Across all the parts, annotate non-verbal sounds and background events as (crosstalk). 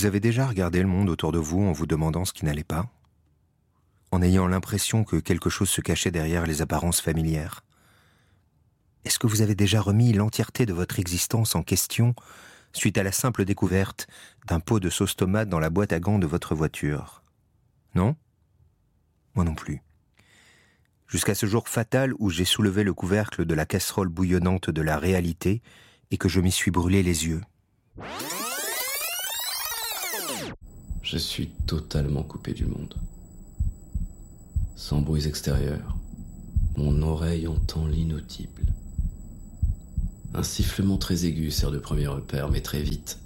Vous avez déjà regardé le monde autour de vous en vous demandant ce qui n'allait pas? En ayant l'impression que quelque chose se cachait derrière les apparences familières Est-ce que vous avez déjà remis l'entièreté de votre existence en question suite à la simple découverte d'un pot de sauce tomate dans la boîte à gants de votre voiture? Non? Moi non plus. Jusqu'à ce jour fatal où j'ai soulevé le couvercle de la casserole bouillonnante de la réalité et que je m'y suis brûlé les yeux. Je suis totalement coupé du monde. Sans bruits extérieurs, mon oreille entend l'inaudible. Un sifflement très aigu sert de premier repère, mais très vite,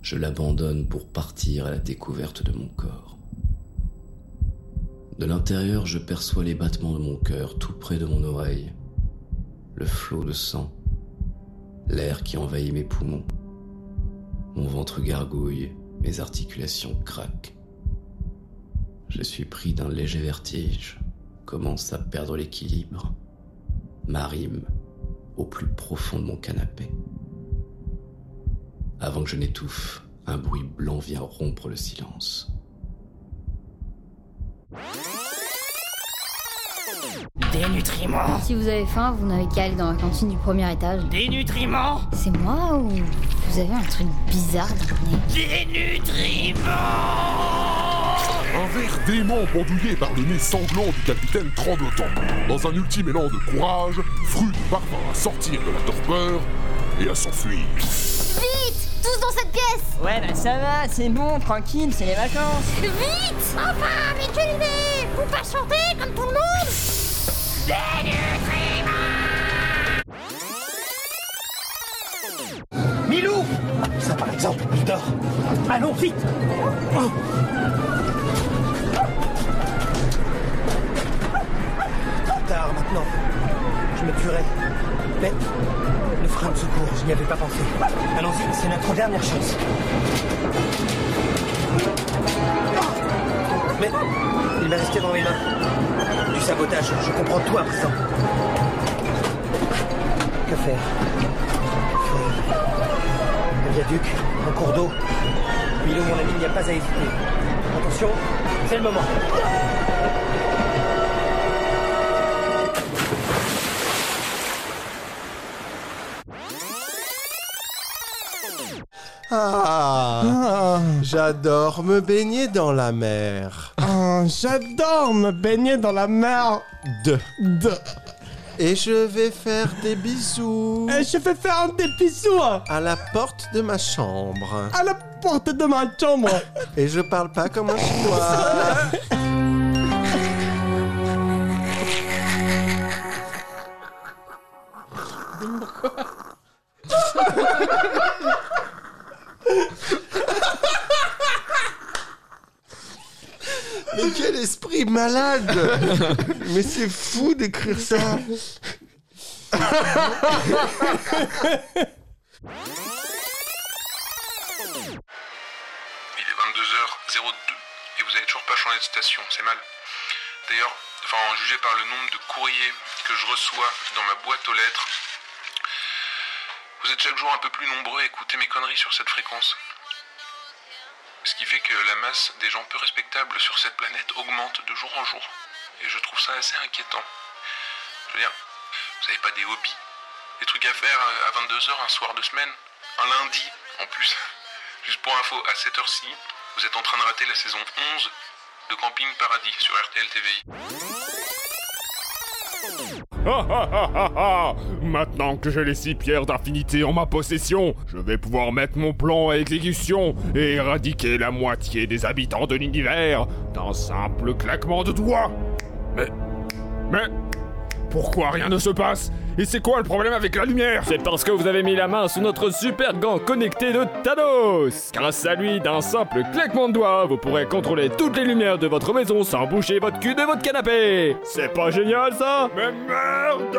je l'abandonne pour partir à la découverte de mon corps. De l'intérieur, je perçois les battements de mon cœur tout près de mon oreille, le flot de sang, l'air qui envahit mes poumons. Mon ventre gargouille, mes articulations craquent. Je suis pris d'un léger vertige, commence à perdre l'équilibre, m'arrime au plus profond de mon canapé. Avant que je n'étouffe, un bruit blanc vient rompre le silence. Des nutriments Si vous avez faim, vous n'avez qu'à aller dans la cantine du premier étage. Des nutriments C'est moi ou vous avez un truc bizarre dans le nez? Des nutriments dément pendouillé par le nez sanglant du capitaine tremblotant. Dans un ultime élan de courage, Fru parvint à sortir de la torpeur et à s'enfuir. Vite Tous dans cette pièce Ouais, bah ça va, c'est bon, tranquille, c'est les vacances. Vite Enfin, mais quelle idée Vous patientez comme tout le monde Des nutriments Milou Ça par exemple, il dort. Allons, vite Oh. Maintenant. Je me tuerai. Mais le frein de secours, je n'y avais pas pensé. Allons-y, c'est notre dernière chance. Mais il m'est resté dans les mains. Du sabotage, je comprends tout à présent. Que faire? Faire Un viaduc, un cours d'eau. Milo, mon ami, il n'y a pas à hésiter. Attention, c'est le moment. Ah, J'adore me baigner dans la mer. Ah, J'adore me baigner dans la mer. De. De... Et je vais faire des bisous Et je vais faire des bisous à la porte de ma chambre. à la porte de ma chambre. (laughs) Et je parle pas comme un chinois. (laughs) Mais quel esprit malade (laughs) Mais c'est fou d'écrire ça (laughs) Il est 22h02 et vous avez toujours pas changé de station, c'est mal. D'ailleurs, enfin, en jugé par le nombre de courriers que je reçois dans ma boîte aux lettres, vous êtes chaque jour un peu plus nombreux à écouter mes conneries sur cette fréquence. Ce qui fait que la masse des gens peu respectables sur cette planète augmente de jour en jour. Et je trouve ça assez inquiétant. Je veux dire, vous avez pas des hobbies Des trucs à faire euh, à 22h un soir de semaine Un lundi en plus Juste pour info, à cette heure-ci, vous êtes en train de rater la saison 11 de Camping Paradis sur RTL TVI. (laughs) Maintenant que j'ai les six pierres d'infinité en ma possession, je vais pouvoir mettre mon plan à exécution et éradiquer la moitié des habitants de l'univers d'un simple claquement de doigts. Mais... Mais... Pourquoi rien ne se passe? Et c'est quoi le problème avec la lumière? C'est parce que vous avez mis la main sous notre super gant connecté de Thanos. Grâce à lui, d'un simple claquement de doigts, vous pourrez contrôler toutes les lumières de votre maison sans bouger votre cul de votre canapé. C'est pas génial ça? Mais merde!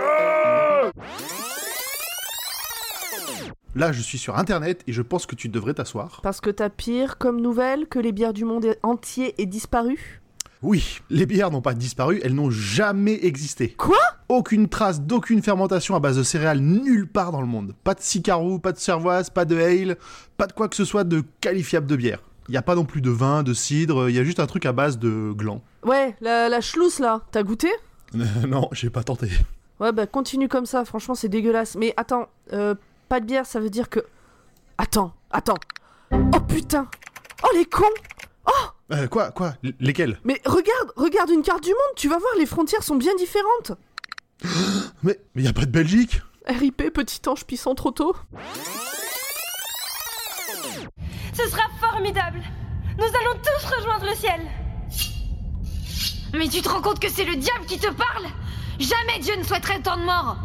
Là, je suis sur internet et je pense que tu devrais t'asseoir. Parce que t'as pire comme nouvelle que les bières du monde entier aient disparu Oui, les bières n'ont pas disparu, elles n'ont jamais existé. Quoi? Aucune trace d'aucune fermentation à base de céréales nulle part dans le monde. Pas de sicarou, pas de cervoise, pas de ale, pas de quoi que ce soit de qualifiable de bière. Il n'y a pas non plus de vin, de cidre, il y a juste un truc à base de gland. Ouais, la, la là, t'as goûté? (laughs) Non, j'ai pas tenté. Ouais, bah continue comme ça, franchement c'est dégueulasse. Mais attends, euh, pas de bière, ça veut dire que... Attends, attends. Oh putain Oh les cons Oh Euh, quoi, quoi L- Lesquels? Mais regarde, regarde une carte du monde, tu vas voir, les frontières sont bien différentes. (gasps) Mais il y a pas de Belgique RIP, petit ange pissant trop tôt. Ce sera formidable. Nous allons tous rejoindre le ciel. Mais tu te rends compte que c'est le diable qui te parle? Jamais Dieu ne souhaiterait tant de morts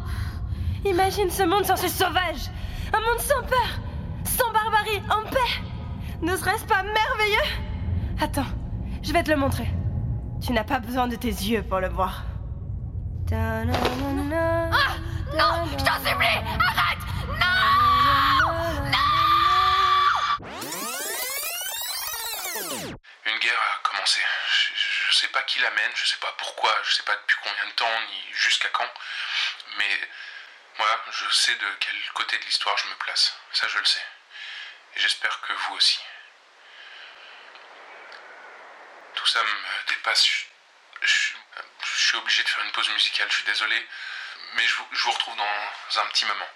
Imagine ce monde sans ce sauvage. Un monde sans peur, sans barbarie, en paix. Ne serait-ce pas merveilleux? Attends, je vais te le montrer. Tu n'as pas besoin de tes yeux pour le voir. Ah Non Je t'en supplie Arrête Non Non Une guerre a commencé. Je, je- je sais pas qui l'amène, je sais pas pourquoi, je sais pas depuis combien de temps ni jusqu'à quand. Mais voilà, je sais de quel côté de l'histoire je me place. Ça, je le sais. Et j'espère que vous aussi. Tout ça me dépasse. Je, suis obligé de faire une pause musicale, je suis désolé. Mais je vous, retrouve dans un petit moment.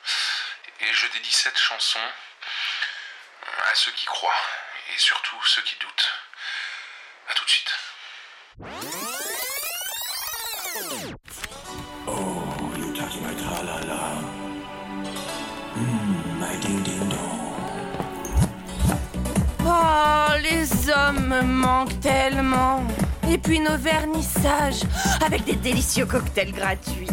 Et je dédie cette chanson à ceux qui croient. Et surtout ceux qui doutent. À tout de suite. Oh, my my ding-ding-dong. Hommes me manquent tellement. Et puis nos vernissages, avec des délicieux cocktails gratuits.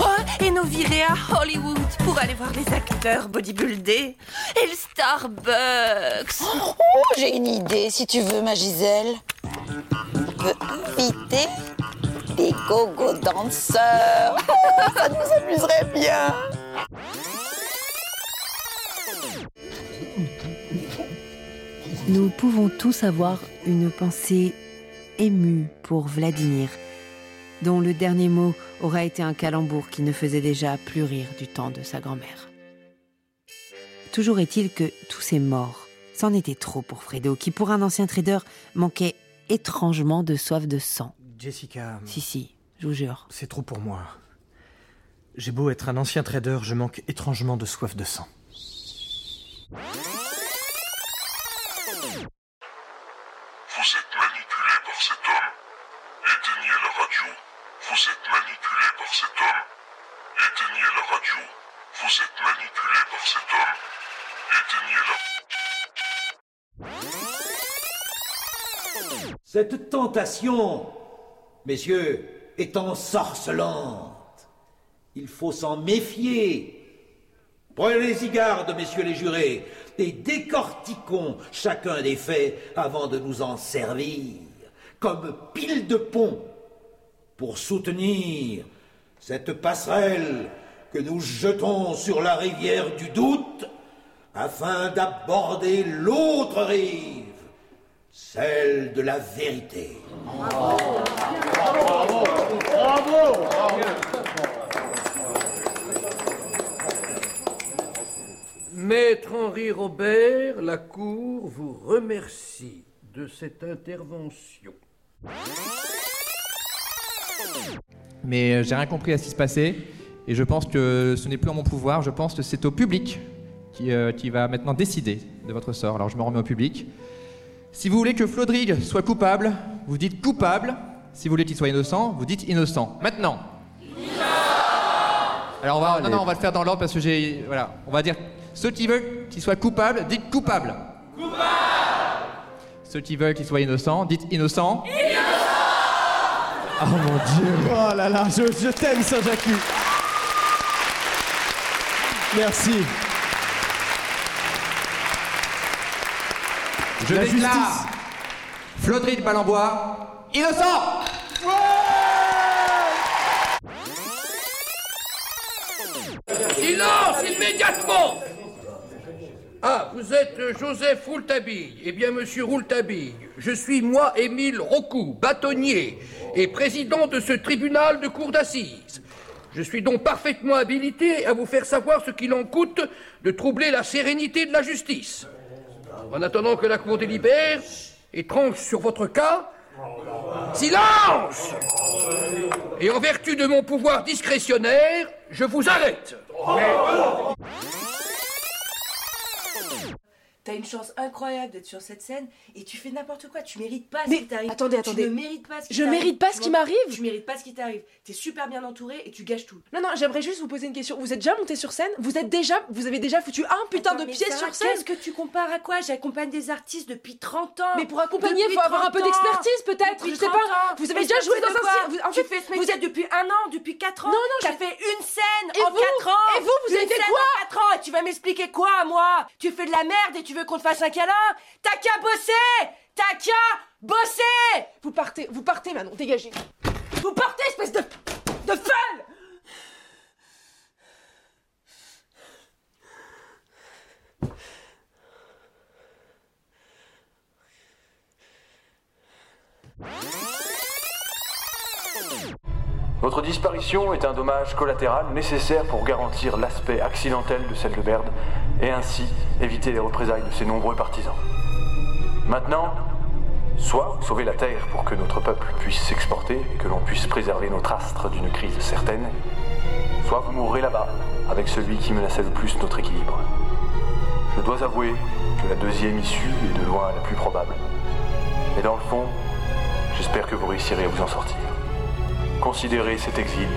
Oh, et nos virées à Hollywood pour aller voir les acteurs bodybuildés. Et le Starbucks. Oh, j'ai une idée, si tu veux, ma Gisèle. On peut inviter des gogo danseurs. (laughs) Ça nous amuserait bien. Nous pouvons tous avoir une pensée émue pour Vladimir, dont le dernier mot aura été un calembour qui ne faisait déjà plus rire du temps de sa grand-mère. Toujours est-il que tous ces morts, c'en était trop pour Fredo, qui pour un ancien trader manquait étrangement de soif de sang. Jessica. Si, si, je vous jure. C'est trop pour moi. J'ai beau être un ancien trader, je manque étrangement de soif de sang. Vous êtes manipulé par cet homme. Éteignez la radio. Vous êtes manipulé par cet homme. Éteignez la... Cette tentation, messieurs, est ensorcelante. Il faut s'en méfier. Prenez-y garde, messieurs les jurés, et décortiquons chacun des faits avant de nous en servir, comme pile de pont, pour soutenir cette passerelle que nous jetons sur la rivière du doute, afin d'aborder l'autre rive, celle de la vérité. Maître Henri Robert, la Cour vous remercie de cette intervention. Mais euh, j'ai rien compris à ce qui se passait. Et je pense que ce n'est plus en mon pouvoir. Je pense que c'est au public qui, euh, qui va maintenant décider de votre sort. Alors je me remets au public. Si vous voulez que Flodrig soit coupable, vous dites coupable. Si vous voulez qu'il soit innocent, vous dites innocent. Maintenant. Alors on va, non, non, on va le faire dans l'ordre parce que j'ai, voilà, on va dire ceux qui veulent qu'il soit coupable, dites coupable. Coupable. Ceux qui veulent qu'il soit innocent, dites innocent. Oh mon dieu Oh là là, je, je t'aime Saint-Jacques Merci. Je La déclare justice. Flodry de Balambois, innocent Silence immédiatement Ah, vous êtes Joseph Rouletabille. Eh bien, monsieur Rouletabille, je suis moi, Émile Rocou, bâtonnier et président de ce tribunal de cour d'assises. Je suis donc parfaitement habilité à vous faire savoir ce qu'il en coûte de troubler la sérénité de la justice. En attendant que la cour délibère et tranche sur votre cas, silence Et en vertu de mon pouvoir discrétionnaire, je vous arrête. T'as une chance incroyable d'être sur cette scène et tu fais n'importe quoi. Tu mérites pas Mais ce qui t'arrive. attendez, attendez. Tu ne mérites pas ce qui Je t'arrive. mérite pas ce qui m'arrive Tu mérites pas ce qui t'arrive. T'es super bien entouré et tu gâches tout. Non, non, j'aimerais juste vous poser une question. Vous êtes déjà monté sur scène? Vous êtes déjà, vous avez déjà foutu un putain Attends, de Sarah, sur scène? Qu'est-ce que tu compares à quoi? J'accompagne des artistes depuis 30 ans. Mais pour accompagner, Depuis faut avoir un peu 30 ans. d'expertise, peut-être. Je sais 30 pas. ans. Vous avez déjà joué dans un cirque. Vous- en Tu fait, vous êtes- depuis un an, depuis 4 ans. Non, non, je- fait une scène en vous? 4 ans. Et vous, vous avez fait quoi en 4 ans. Et tu vas m'expliquer quoi, moi Tu fais de la merde et tu veux qu'on te fasse un câlin T'as qu'à bosser T'as qu'à bosser Vous partez, vous partez, Manon, dégagez. Vous partez, espèce de. de folle Votre disparition est un dommage collatéral nécessaire pour garantir l'aspect accidentel de celle de et ainsi éviter les représailles de ses nombreux partisans. Maintenant, soit vous sauvez la Terre pour que notre peuple puisse s'exporter et que l'on puisse préserver notre astre d'une crise certaine, soit vous mourrez là-bas avec celui qui menaçait le plus notre équilibre. Je dois avouer que la deuxième issue est de loin la plus probable. Mais dans le fond, j'espère que vous réussirez à vous en sortir. Considérez cet exil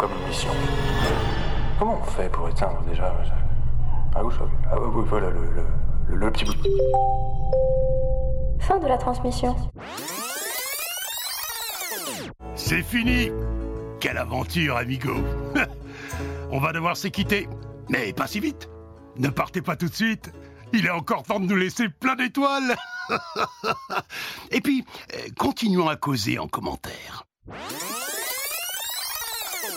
comme une mission. Comment on fait pour éteindre déjà À gauche, ah, oui, voilà le, le, le- le petit bout. Fin de la transmission. C'est fini Quelle aventure, amigo (laughs) On va devoir se quitter, mais pas si vite. Ne partez pas tout de suite. Il est encore temps de nous laisser plein d'étoiles. (laughs) Et puis, euh, continuons à causer en commentaire.